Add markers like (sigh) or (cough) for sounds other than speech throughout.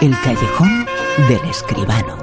El callejón del escribano.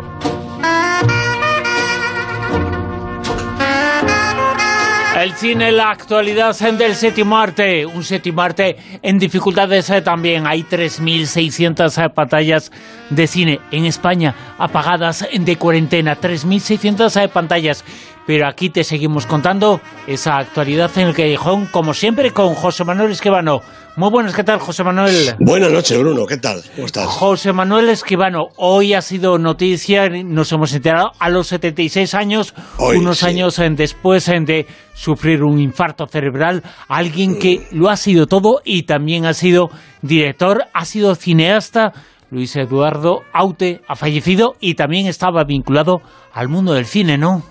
El cine, la actualidad del séptimo arte, un séptimo arte en dificultades eh, también. Hay 3.600 eh, pantallas de cine en España apagadas de cuarentena, 3.600 eh, pantallas. Pero aquí te seguimos contando esa actualidad en el callejón, como siempre, con José Manuel Esquivano. Muy buenas, ¿qué tal, José Manuel? Buenas noches, Bruno, ¿qué tal? ¿Cómo estás? José Manuel Esquivano, hoy ha sido noticia, nos hemos enterado a los 76 años, unos años después de sufrir un infarto cerebral, alguien que lo ha sido todo y también ha sido director, ha sido cineasta. Luis Eduardo Aute ha fallecido y también estaba vinculado al mundo del cine, ¿no?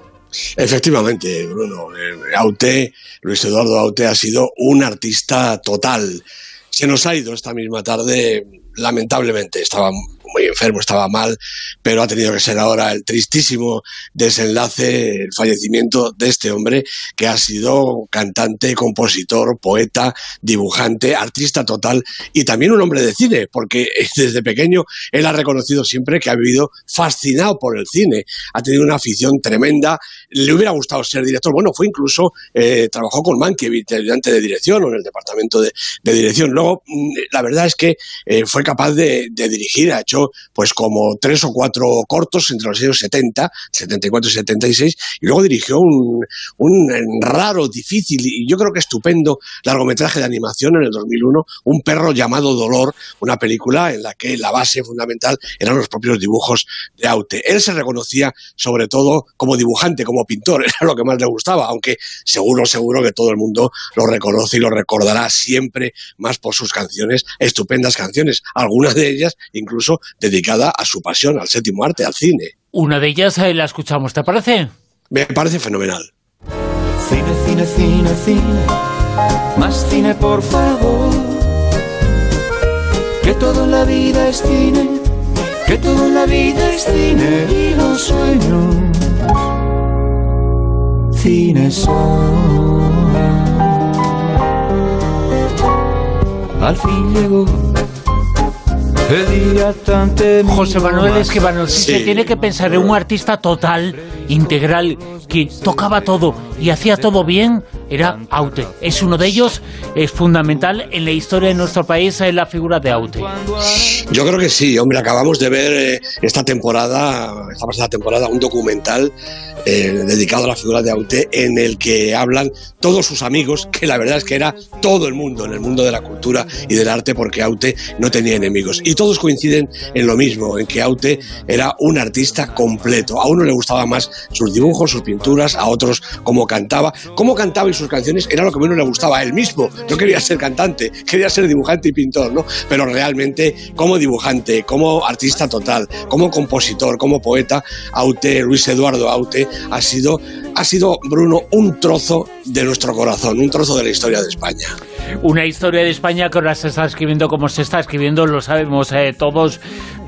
Efectivamente, Bruno. Eh, Aute, Luis Eduardo Aute ha sido un artista total. Se nos ha ido esta misma tarde, lamentablemente. Estaba muy enfermo, estaba mal, pero ha tenido que ser ahora el tristísimo desenlace, el fallecimiento de este hombre que ha sido cantante, compositor, poeta, dibujante, artista total y también un hombre de cine, porque (laughs) desde pequeño él ha reconocido siempre que ha vivido fascinado por el cine, ha tenido una afición tremenda, le hubiera gustado ser director, bueno, fue incluso, eh, trabajó con Mankiewicz, ayudante de dirección o en el departamento de, dirección, luego mm, la verdad es que eh, fue capaz de, de dirigir, ha hecho pues como tres o cuatro cortos entre los años 70, 74 y 76, y luego dirigió un, un raro, difícil y yo creo que estupendo largometraje de animación en el 2001, Un perro llamado Dolor, una película en la que la base fundamental eran los propios dibujos de Aute. Él se reconocía sobre todo como dibujante, como pintor, (laughs) era lo que más le gustaba, aunque seguro, seguro que todo el mundo lo reconoce y lo recordará siempre más por sus canciones, estupendas canciones, algunas de ellas incluso dedicada a su pasión, al séptimo arte, al cine. Una de ellas eh, la escuchamos, ¿te parece? Me parece fenomenal. Cine, cine, cine, cine, más cine por favor. Que toda la vida es cine, que toda la vida es cine y los sueños. Cine son. Al fin llegó José Manuel Esquivano, si se tiene que pensar en un artista total, integral, que tocaba todo y hacía todo bien, era Aute. Es uno de ellos, es fundamental en la historia de nuestro país, en la figura de Aute. Yo creo que sí, hombre, acabamos de ver eh, esta temporada, esta pasada temporada, un documental eh, dedicado a la figura de Aute en el que hablan todos sus amigos, que la verdad es que era todo el mundo, en el mundo de la cultura y del arte, porque Aute no tenía enemigos. Y todos coinciden en lo mismo, en que Aute era un artista completo. A uno le gustaba más sus dibujos, sus pinturas, a otros cómo cantaba. Cómo cantaba y sus canciones era lo que menos le gustaba a él mismo. No quería ser cantante, quería ser dibujante y pintor, ¿no? Pero realmente como dibujante, como artista total, como compositor, como poeta, Aute, Luis Eduardo Aute, ha sido, ha sido, Bruno, un trozo de nuestro corazón, un trozo de la historia de España. Una historia de España que ahora se está escribiendo como se está escribiendo, lo sabemos todos,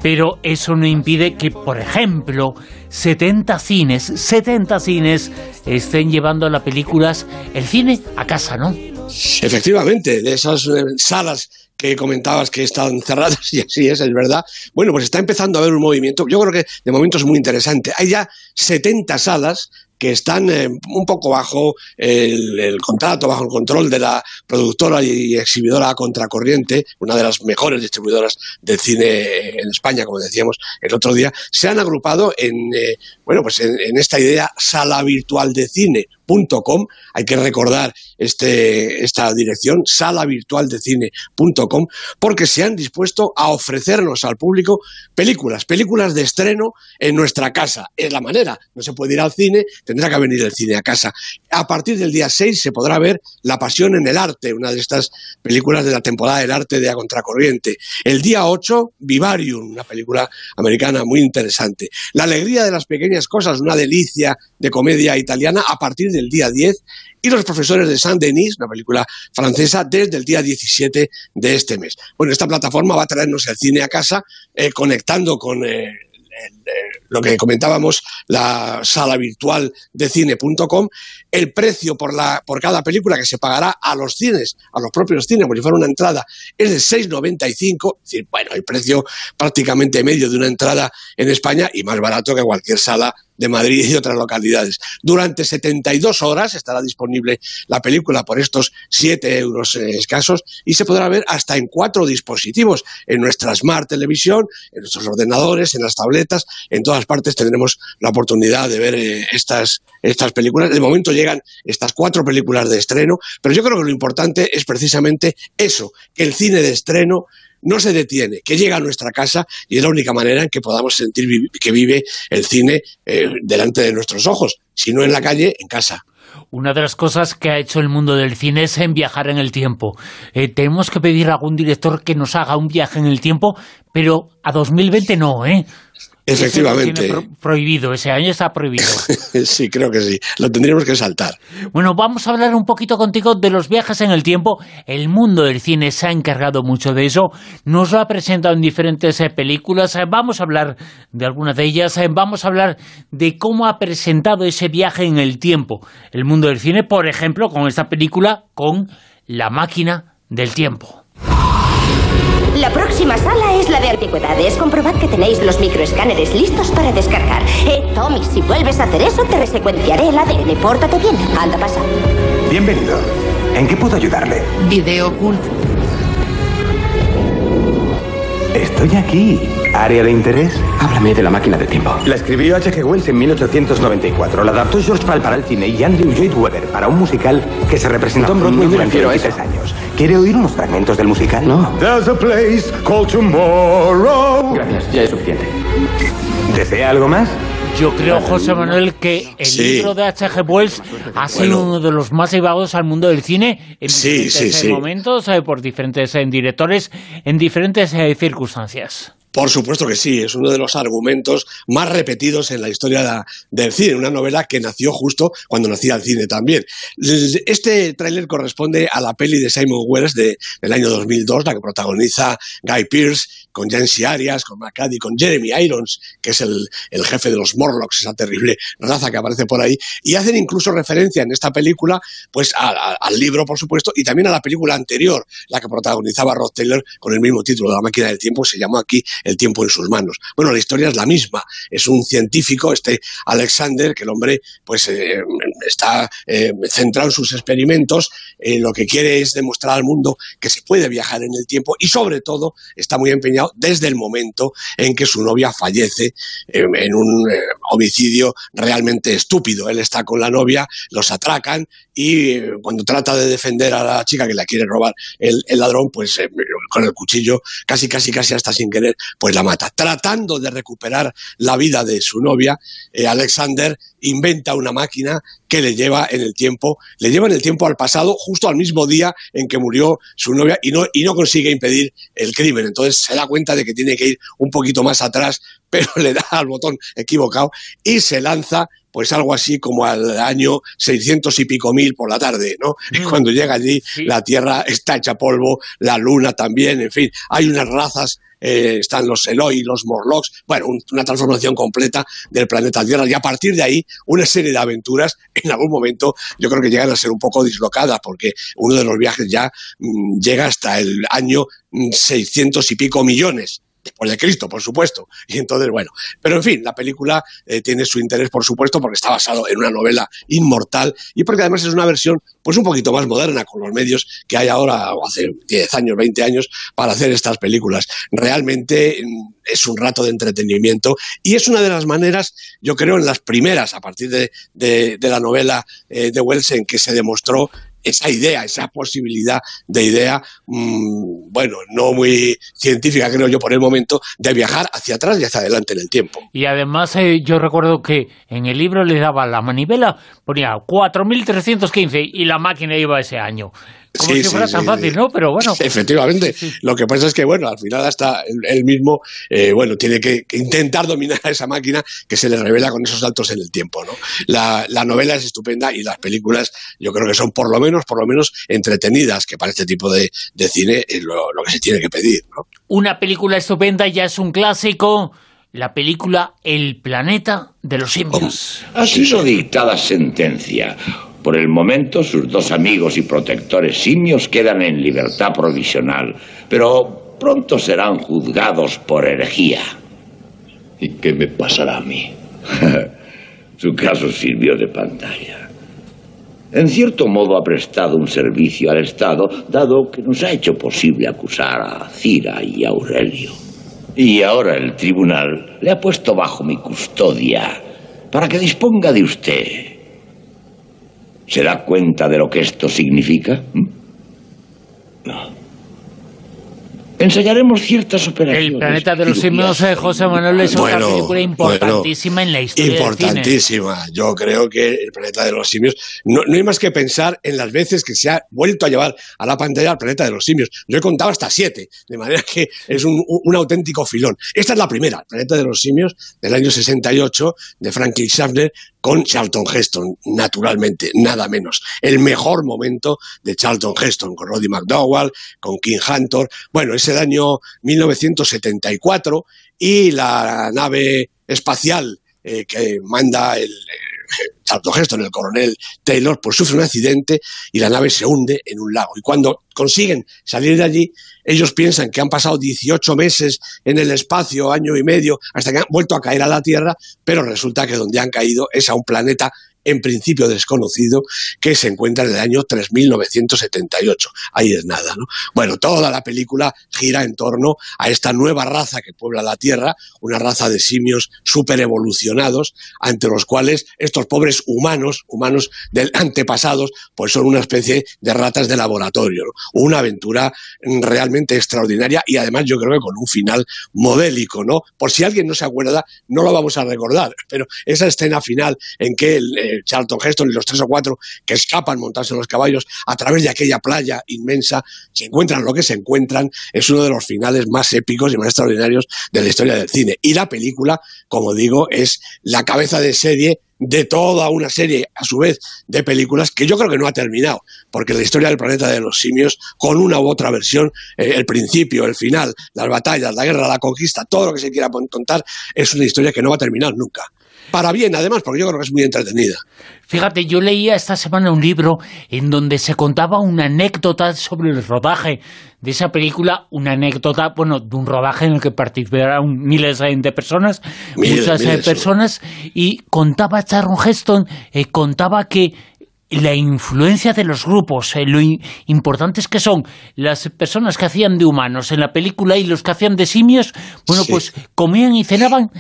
pero eso no impide que, por ejemplo, 70 cines, 70 cines estén llevando las películas, el cine a casa, ¿no? Efectivamente, de esas eh, salas que comentabas que están cerradas, (laughs) y así es, es verdad. Bueno, pues está empezando a haber un movimiento, yo creo que de momento es muy interesante. Hay ya 70 salas que están eh, un poco bajo el, contrato, bajo el control de la productora y exhibidora Contracorriente, una de las mejores distribuidoras del cine en España, como decíamos el otro día, se han agrupado en, eh, bueno, pues en, esta idea sala virtual de cine, hay que recordar este, esta dirección, salavirtualdecine.com, porque se han dispuesto a ofrecernos al público películas, películas de estreno en nuestra casa. Es la manera, no se puede ir al cine, tendrá que venir el cine a casa. A partir del día 6 se podrá ver La Pasión en el Arte, una de estas películas de la temporada del arte de A Contracorriente. El día 8, Vivarium, una película americana muy interesante. La alegría de las pequeñas cosas, una delicia de comedia italiana a partir del día 10 y Los profesores de Saint-Denis, una película francesa, desde el día 17 de este mes. Bueno, esta plataforma va a traernos el cine a casa, eh, conectando con... Eh, lo que comentábamos, la sala virtual de cine.com, el precio por, la, por cada película que se pagará a los cines, a los propios cines, como si fuera una entrada, es de 6,95. Es decir, bueno, el precio prácticamente medio de una entrada en España y más barato que cualquier sala de Madrid y otras localidades. Durante 72 horas estará disponible la película por estos 7 euros eh, escasos y se podrá ver hasta en cuatro dispositivos, en nuestra Smart Televisión, en nuestros ordenadores, en las tabletas, en todas partes tendremos la oportunidad de ver eh, estas, estas películas. De momento llegan estas cuatro películas de estreno, pero yo creo que lo importante es precisamente eso, que el cine de estreno no se detiene, que llega a nuestra casa y es la única manera en que podamos sentir que vive el cine eh, delante de nuestros ojos, si no en la calle, en casa. Una de las cosas que ha hecho el mundo del cine es en viajar en el tiempo. Eh, tenemos que pedir a algún director que nos haga un viaje en el tiempo, pero a 2020 no, ¿eh? Efectivamente. prohibido, ese año está prohibido. (laughs) sí, creo que sí. Lo tendríamos que saltar. Bueno, vamos a hablar un poquito contigo de los viajes en el tiempo. El mundo del cine se ha encargado mucho de eso. Nos lo ha presentado en diferentes eh, películas. Eh, vamos a hablar de algunas de ellas. Eh, vamos a hablar de cómo ha presentado ese viaje en el tiempo. El mundo del cine, por ejemplo, con esta película, con La máquina del tiempo. La próxima sala es la de antigüedades. Comprobad que tenéis los microescáneres listos para descargar. Eh, Tommy, si vuelves a hacer eso, te resecuenciaré el ADN. Pórtate bien. Anda, pasa. Bienvenido. ¿En qué puedo ayudarle? Video oculto. Estoy aquí. ¿Área de interés? Háblame de la máquina de tiempo. La escribió H.G. Wells en 1894. La adaptó George Pal para el cine y Andrew Lloyd Webber para un musical que se representó en Broadway durante 23 años. ¿Quiere oír unos fragmentos del musical? No. There's a place called tomorrow. Gracias, ya es suficiente. ¿Desea algo más? Yo creo, José Manuel, que el libro de H.G. Wells ha sido uno de los más llevados al mundo del cine en diferentes momentos, eh, por diferentes eh, directores, en diferentes eh, circunstancias. Por supuesto que sí, es uno de los argumentos más repetidos en la historia del cine, una novela que nació justo cuando nacía el cine también. Este tráiler corresponde a la peli de Simon Wells de, del año 2002, la que protagoniza Guy Pearce, con Jancy Arias, con McCaddy, con Jeremy Irons, que es el, jefe de los Morlocks, esa terrible raza que aparece por ahí, y hacen incluso referencia en esta película pues al libro, por supuesto, y también a la película anterior, la que protagonizaba Rod Taylor con el mismo título, La máquina del tiempo, se llamó aquí el tiempo en sus manos. Bueno, la historia es la misma. Es un científico, este Alexander, que el hombre pues eh, está eh, centrado en sus experimentos, eh, lo que quiere es demostrar al mundo que se puede viajar en el tiempo y sobre todo está muy empeñado desde el momento en que su novia fallece en un homicidio realmente estúpido. Él está con la novia, los atracan y cuando trata de defender a la chica que la quiere robar el, el ladrón, pues con el cuchillo, casi, casi, casi hasta sin querer, pues la mata. Tratando de recuperar la vida de su novia, eh, Alexander inventa una máquina que le lleva en el tiempo, le lleva en el tiempo al pasado, justo al mismo día en que murió su novia y no, y no consigue impedir el crimen. Entonces se da cuenta de que tiene que ir un poquito más atrás, (laughs) pero le da al botón equivocado y se lanza pues algo así como al año 600 y pico mil por la tarde, ¿no? Y (laughs) mm. cuando llega allí, la Tierra está hecha polvo, la Luna también, en fin, hay unas razas eh, están los Eloi, los Morlocks, bueno, una transformación completa del planeta Tierra y a partir de ahí una serie de aventuras (laughs) en algún momento yo creo que llegan a ser un poco dislocadas porque uno de los viajes ya mm, llega hasta el año 600 mm, y pico millones después de Cristo, por supuesto. Y entonces, bueno, pero en fin, la película eh, tiene su interés, por supuesto, porque está basado en una novela inmortal y porque además es una versión, pues un poquito más moderna con los medios que hay ahora, o hace 10 años, 20 años, para hacer estas películas. Realmente mm, es un rato de entretenimiento y es una de las maneras, yo creo, en las primeras, a partir de, de, la novela eh, de Wells, en que se demostró esa idea, esa posibilidad de idea, mm, bueno, no muy científica, creo yo, por el momento, de viajar hacia atrás y hacia adelante en el tiempo. Y además, eh, yo recuerdo que en el libro le daba la manivela, ponía 4.315 y la máquina iba ese año. Como si fuera tan fácil, ¿no? Pero bueno. Efectivamente. Lo que pasa es que, bueno, al final hasta él mismo, eh, bueno, tiene que, intentar dominar a esa máquina que se le revela con esos saltos en el tiempo, ¿no? La, novela es estupenda y las películas yo creo que son por lo menos, por lo menos entretenidas, que para este tipo de, cine es lo, que se tiene que pedir, ¿no? Una película estupenda ya es un clásico la película El planeta de los simios. Ha sido dictada sentencia. Por el momento, sus dos amigos y protectores simios quedan en libertad provisional, pero pronto serán juzgados por herejía. ¿Y qué me pasará a mí? (laughs) Su caso sirvió de pantalla. En cierto modo ha prestado un servicio al Estado, dado que nos ha hecho posible acusar a Cira y a Aurelio. Y ahora el tribunal le ha puesto bajo mi custodia para que disponga de usted. ¿Se da cuenta de lo que esto significa? ¿Mm? No. Enseñaremos ciertas operaciones. El planeta de los simios, eh, José Manuel, es Bueno, película importantísima en la historia del cine. Importantísima. Yo creo que el planeta de los simios. No, no hay más que pensar en las veces que se ha vuelto a llevar a la pantalla al planeta de los simios. Yo he contado hasta siete, de manera que es un, un- un auténtico filón. Esta es la primera, el planeta de los simios, del año 68, de Franklin Schaffner, con Charlton Heston, naturalmente, nada menos. El mejor momento de Charlton Heston, con Roddy McDowell, con King Hunter. Bueno, es el año 1974 y la nave espacial eh, que manda el, Charlton Heston, el coronel Taylor, pues sufre un accidente y la nave se hunde en un lago. Y cuando consiguen salir de allí, ellos piensan que han pasado 18 meses en el espacio, año y medio, hasta que han vuelto a caer a la Tierra, pero resulta que donde han caído es a un planeta en principio desconocido, que se encuentra en el año 3978. Ahí es nada, ¿no? Bueno, toda la película gira en torno a esta nueva raza que puebla la Tierra, una raza de simios súper evolucionados, ante los cuales estos pobres humanos, humanos del (laughs) antepasados, pues son una especie de ratas de laboratorio. Una aventura realmente extraordinaria y además yo creo que con un final modélico, ¿no? Por si alguien no se acuerda, no lo vamos a recordar, pero esa escena final en que el, Charlton Heston y los tres o cuatro que escapan montarse en los caballos a través de aquella playa inmensa, se encuentran lo que se encuentran, es uno de los finales más épicos y más extraordinarios de la historia del cine. Y la película, como digo, es la cabeza de serie de toda una serie, a su vez, de películas que yo creo que no ha terminado, porque la historia del planeta de los simios, con una u otra versión, eh, el principio, el final, las batallas, la guerra, la conquista, todo lo que se quiera contar, es una historia que no va a terminar nunca. Para bien, además, porque yo creo que es muy entretenida. Fíjate, yo leía esta semana un libro en donde se contaba una anécdota sobre el rodaje de esa película, una anécdota, bueno, de un rodaje en el que participaron miles de personas, Miles, muchas eh, miles, personas, y contaba Sharon Heston, eh, contaba que la influencia de los grupos, eh, lo importantes que son las personas que hacían de humanos en la película y los que hacían de simios, bueno, Sí. pues comían y cenaban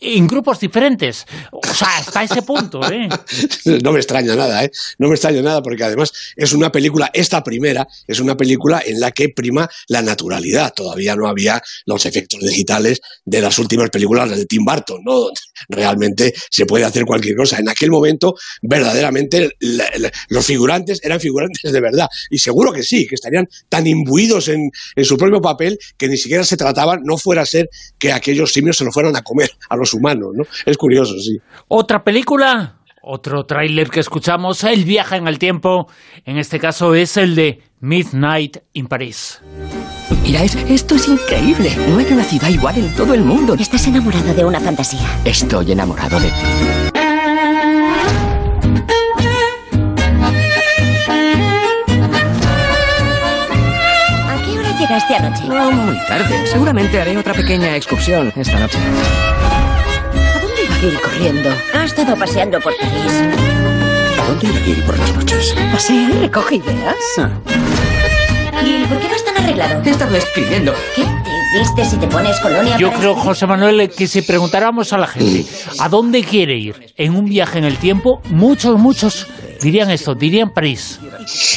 en grupos diferentes. O sea, hasta ese punto, ¿eh? (laughs) No me extraña nada, ¿eh? No me extraña nada porque además es una película, esta primera, es una película en la que prima la naturalidad. Todavía no había los efectos digitales de las últimas películas de Tim Burton, ¿no? Donde realmente se puede hacer cualquier cosa. En aquel momento, verdaderamente, los figurantes eran figurantes de verdad. Y seguro que sí, que estarían tan imbuidos en, en su propio papel que ni siquiera se trataba, no fuera a ser que aquellos simios se lo fueran a comer a los humanos, ¿no? Es curioso, sí. Otra película, otro tráiler que escuchamos, El viaje en el tiempo, en este caso es el de Midnight in Paris. Mira, es- esto es increíble. No hay una ciudad igual en todo el mundo. Estás enamorado de una fantasía. Estoy enamorado de ti. ¿A qué hora llegaste anoche? No muy tarde. Seguramente haré otra pequeña excursión esta noche. ¿A dónde iba Gil corriendo? Ha estado paseando por París. ¿A dónde irá Gil por las noches? ¿Pasea y recoge ideas? Ah, ¿Y por qué vas tan arreglado? he estado escribiendo. ¿Qué? ¿Te vistes y te pones colonia Yo para creo? José Manuel, que si preguntáramos a la gente a dónde quiere ir en un viaje en el tiempo, muchos, muchos dirían esto, dirían París.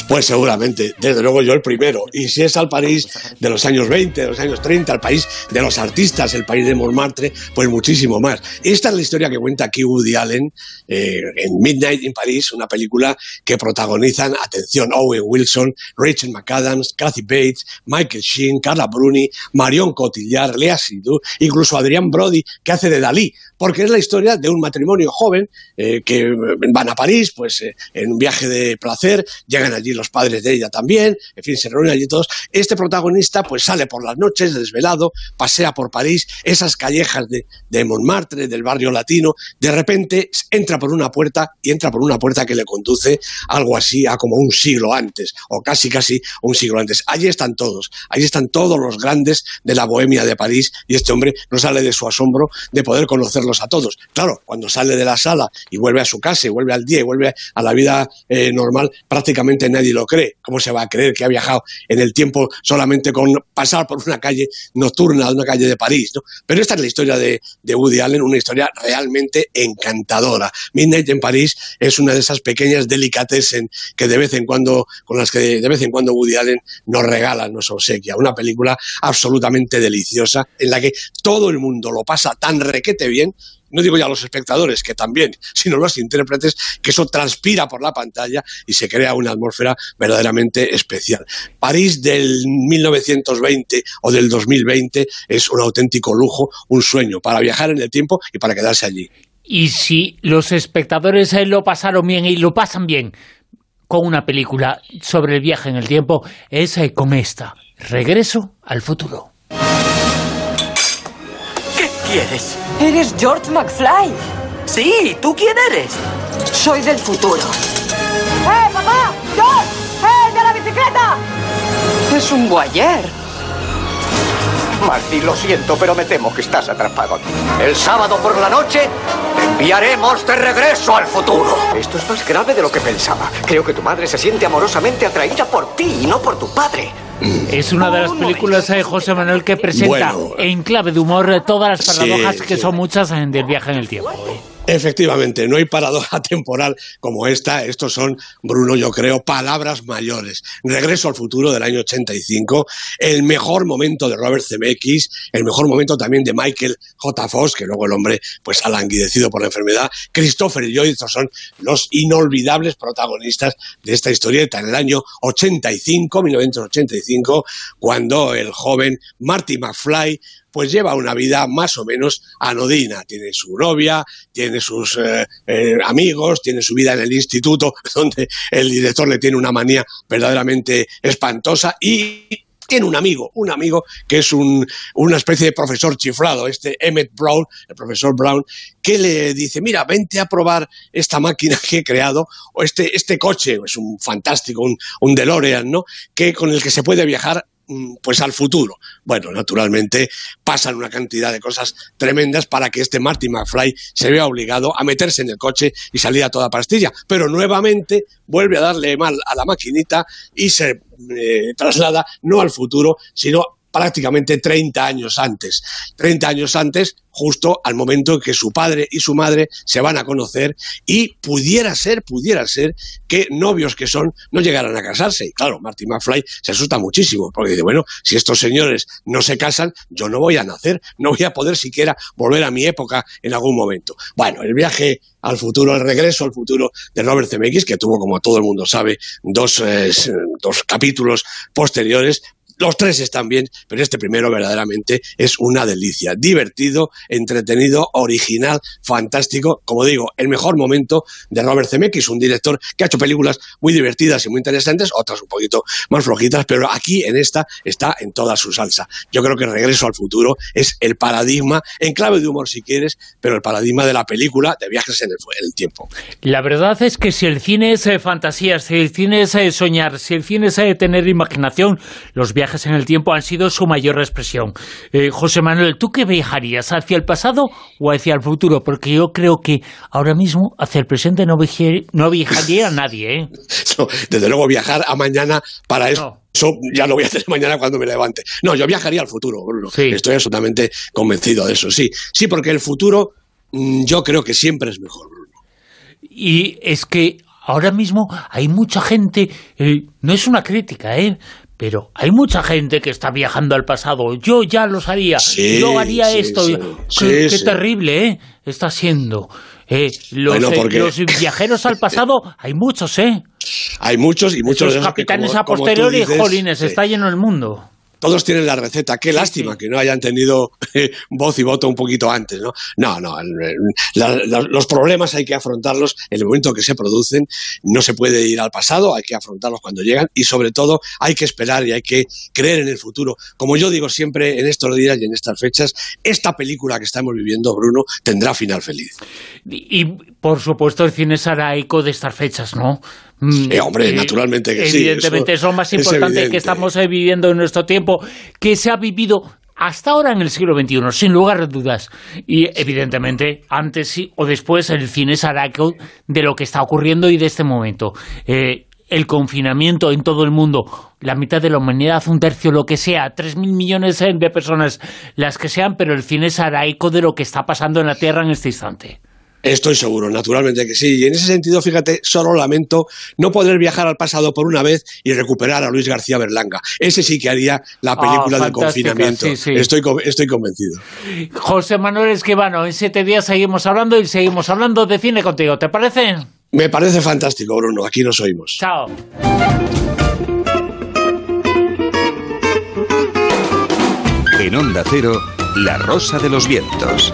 Pues seguramente, desde luego yo el primero. Y si es al París de los años 20, de los años 30, al país de los artistas, el país de Montmartre, pues muchísimo más. Esta es la historia que cuenta aquí Woody Allen eh, en Midnight in Paris, una película que protagonizan, atención, Owen Wilson, Rachel McAdams, Kathy Bates, Michael Sheen, Carla Bruni, Marion Cotillard, Lea Seydoux, incluso Adrián Brody, que hace de Dalí, porque es la historia de un matrimonio joven eh, que van a París, pues eh, en un viaje de placer, llegan allí los padres de ella también, en fin, se reúnen allí todos. Este protagonista pues sale por las noches desvelado, pasea por París, esas callejas de, de Montmartre, del barrio latino, de repente entra por una puerta y entra por una puerta que le conduce algo así a como un siglo antes, o casi casi un siglo antes. Allí están todos, allí están todos los grandes de la bohemia de París y este hombre no sale de su asombro de poder conocerlos a todos. Claro, cuando sale de la sala y vuelve a su casa y vuelve al día y vuelve a la vida eh, normal, prácticamente nadie lo cree. ¿Cómo se va a creer que ha viajado en el tiempo solamente con pasar por una calle nocturna, una calle de París? ¿no? Pero esta es la historia de, de Woody Allen, una historia realmente encantadora. Midnight en París es una de esas pequeñas delicatessen que de vez en cuando, con las que de vez en cuando Woody Allen nos regala, nos obsequia. Una película absolutamente deliciosa en la que todo el mundo lo pasa tan requete bien no digo ya los espectadores, que también, sino los intérpretes, que eso transpira por la pantalla y se crea una atmósfera verdaderamente especial. París del 1920 o del 2020 es un auténtico lujo, un sueño para viajar en el tiempo y para quedarse allí. Y si los espectadores eh, lo pasaron bien y lo pasan bien con una película sobre el viaje en el tiempo, es eh, con esta, Regreso al futuro. ¿Qué quieres? Eres George McFly. Sí, ¿tú quién eres? Soy del futuro. ¡Eh, papá! ¡George! ¡Eh, de la bicicleta! Es un guayer. Marty, lo siento, pero me temo que estás atrapado aquí. El sábado por la noche te enviaremos de regreso al futuro. Esto es más grave de lo que pensaba. Creo que tu madre se siente amorosamente atraída por ti y no por tu padre. Es una de las películas de José Manuel que presenta Bueno. en clave de humor todas las Sí, paradojas que sí. son muchas en del viaje en el tiempo. Efectivamente, no hay paradoja (laughs) temporal como esta. Estos son, Bruno, yo creo, palabras mayores. Regreso al futuro del año 85, el mejor momento de Robert Zemeckis, el mejor momento también de Michael J. Fox, que luego el hombre pues ha languidecido por la enfermedad. Christopher Lloyd, estos son los inolvidables protagonistas de esta historieta en el año 85, 1985, cuando el joven Marty McFly pues lleva una vida más o menos anodina. Tiene su novia, tiene sus eh, eh, amigos, tiene su vida en el instituto, (laughs) donde el director le tiene una manía verdaderamente espantosa y tiene un amigo, un amigo que es un, una especie de profesor chiflado, este Emmett Brown, el profesor Brown, que le dice, mira, vente a probar esta máquina que he creado, o este, este coche, es un fantástico, un, un DeLorean, ¿no? Que, con el que se puede viajar pues al futuro. Bueno, naturalmente pasan una cantidad de cosas tremendas para que este Marty McFly se vea obligado a meterse en el coche y salir a toda pastilla, pero nuevamente vuelve a darle mal a la maquinita y se eh, traslada no al futuro, sino prácticamente 30 años antes. 30 años antes, justo al momento en que su padre y su madre se van a conocer y pudiera ser, pudiera ser que novios que son no llegaran a casarse. Y claro, Marty McFly se asusta muchísimo porque dice, bueno, si estos señores no se casan, yo no voy a nacer, no voy a poder siquiera volver a mi época en algún momento. Bueno, el viaje al futuro, el regreso al futuro de Robert Zemeckis, que tuvo, como todo el mundo sabe, dos, eh, dos capítulos posteriores, los tres están bien, pero este primero verdaderamente es una delicia. Divertido, entretenido, original, fantástico. Como digo, el mejor momento de Robert Zemeckis, un director que ha hecho películas muy divertidas y muy interesantes, otras un poquito más flojitas, pero aquí en esta está en toda su salsa. Yo creo que Regreso al Futuro es el paradigma, en clave de humor si quieres, pero el paradigma de la película de viajes en el, en el tiempo. La verdad es que si el cine es eh, fantasía, si el cine es eh, soñar, si el cine es eh, tener imaginación, los viajes en el tiempo han sido su mayor expresión. Eh, José Manuel, ¿tú qué viajarías? ¿Hacia el pasado o hacia el futuro? Porque yo creo que ahora mismo hacia el presente no, viajaría nadie, ¿eh? (laughs) No, desde luego viajar a mañana para eso. Eso ya lo voy a hacer mañana cuando me levante. No, yo viajaría al futuro, Bruno. Estoy absolutamente convencido de eso, sí. Sí, porque el futuro mm, yo creo que siempre es mejor, Bruno. Y es que ahora mismo hay mucha gente, eh, no es una crítica, ¿eh? Pero hay mucha gente que está viajando al pasado. Yo ya los haría. Sí, Yo haría sí, esto. sí. Qué, terrible, ¿eh? Está siendo. Eh, los, Bueno, eh, los viajeros al pasado hay muchos, ¿eh? Hay muchos y muchos que, capitanes como- a posteriori, dices, jolines, está lleno el mundo. Todos tienen la receta. Qué lástima que no hayan tenido eh, voz y voto un poquito antes, ¿no? No, no, los problemas hay que afrontarlos en el momento que se producen, no se puede ir al pasado, hay que afrontarlos cuando llegan y sobre todo hay que esperar y hay que creer en el futuro. Como yo digo siempre en estos días y en estas fechas, esta película que estamos viviendo, Bruno, tendrá final feliz. Y, por supuesto el cine será eco de estas fechas, ¿no? Mm, eh, hombre, naturalmente que sí. Evidentemente, es lo más importante que estamos eh, viviendo en nuestro tiempo, que se ha vivido hasta ahora en el siglo XXI, sin lugar a dudas. Y evidentemente, antes o después, el cine será eco de lo que está ocurriendo y de este momento. Eh, el confinamiento en todo el mundo, la mitad de la humanidad, un tercio, lo que sea, tres mil millones de personas, las que sean, pero el cine será eco de lo que está pasando en la Tierra en este instante. Estoy seguro, naturalmente que sí. Y en ese sentido, fíjate, solo lamento no poder viajar al pasado por una vez y recuperar a Luis García Berlanga. Ese sí que haría la ah, película del confinamiento. Estoy, estoy convencido. José Manuel Esquivano, en siete días seguimos hablando y seguimos hablando de cine contigo. ¿Te parece? Me parece fantástico, Bruno. Aquí nos oímos. Chao. En Onda Cero, La Rosa de los Vientos.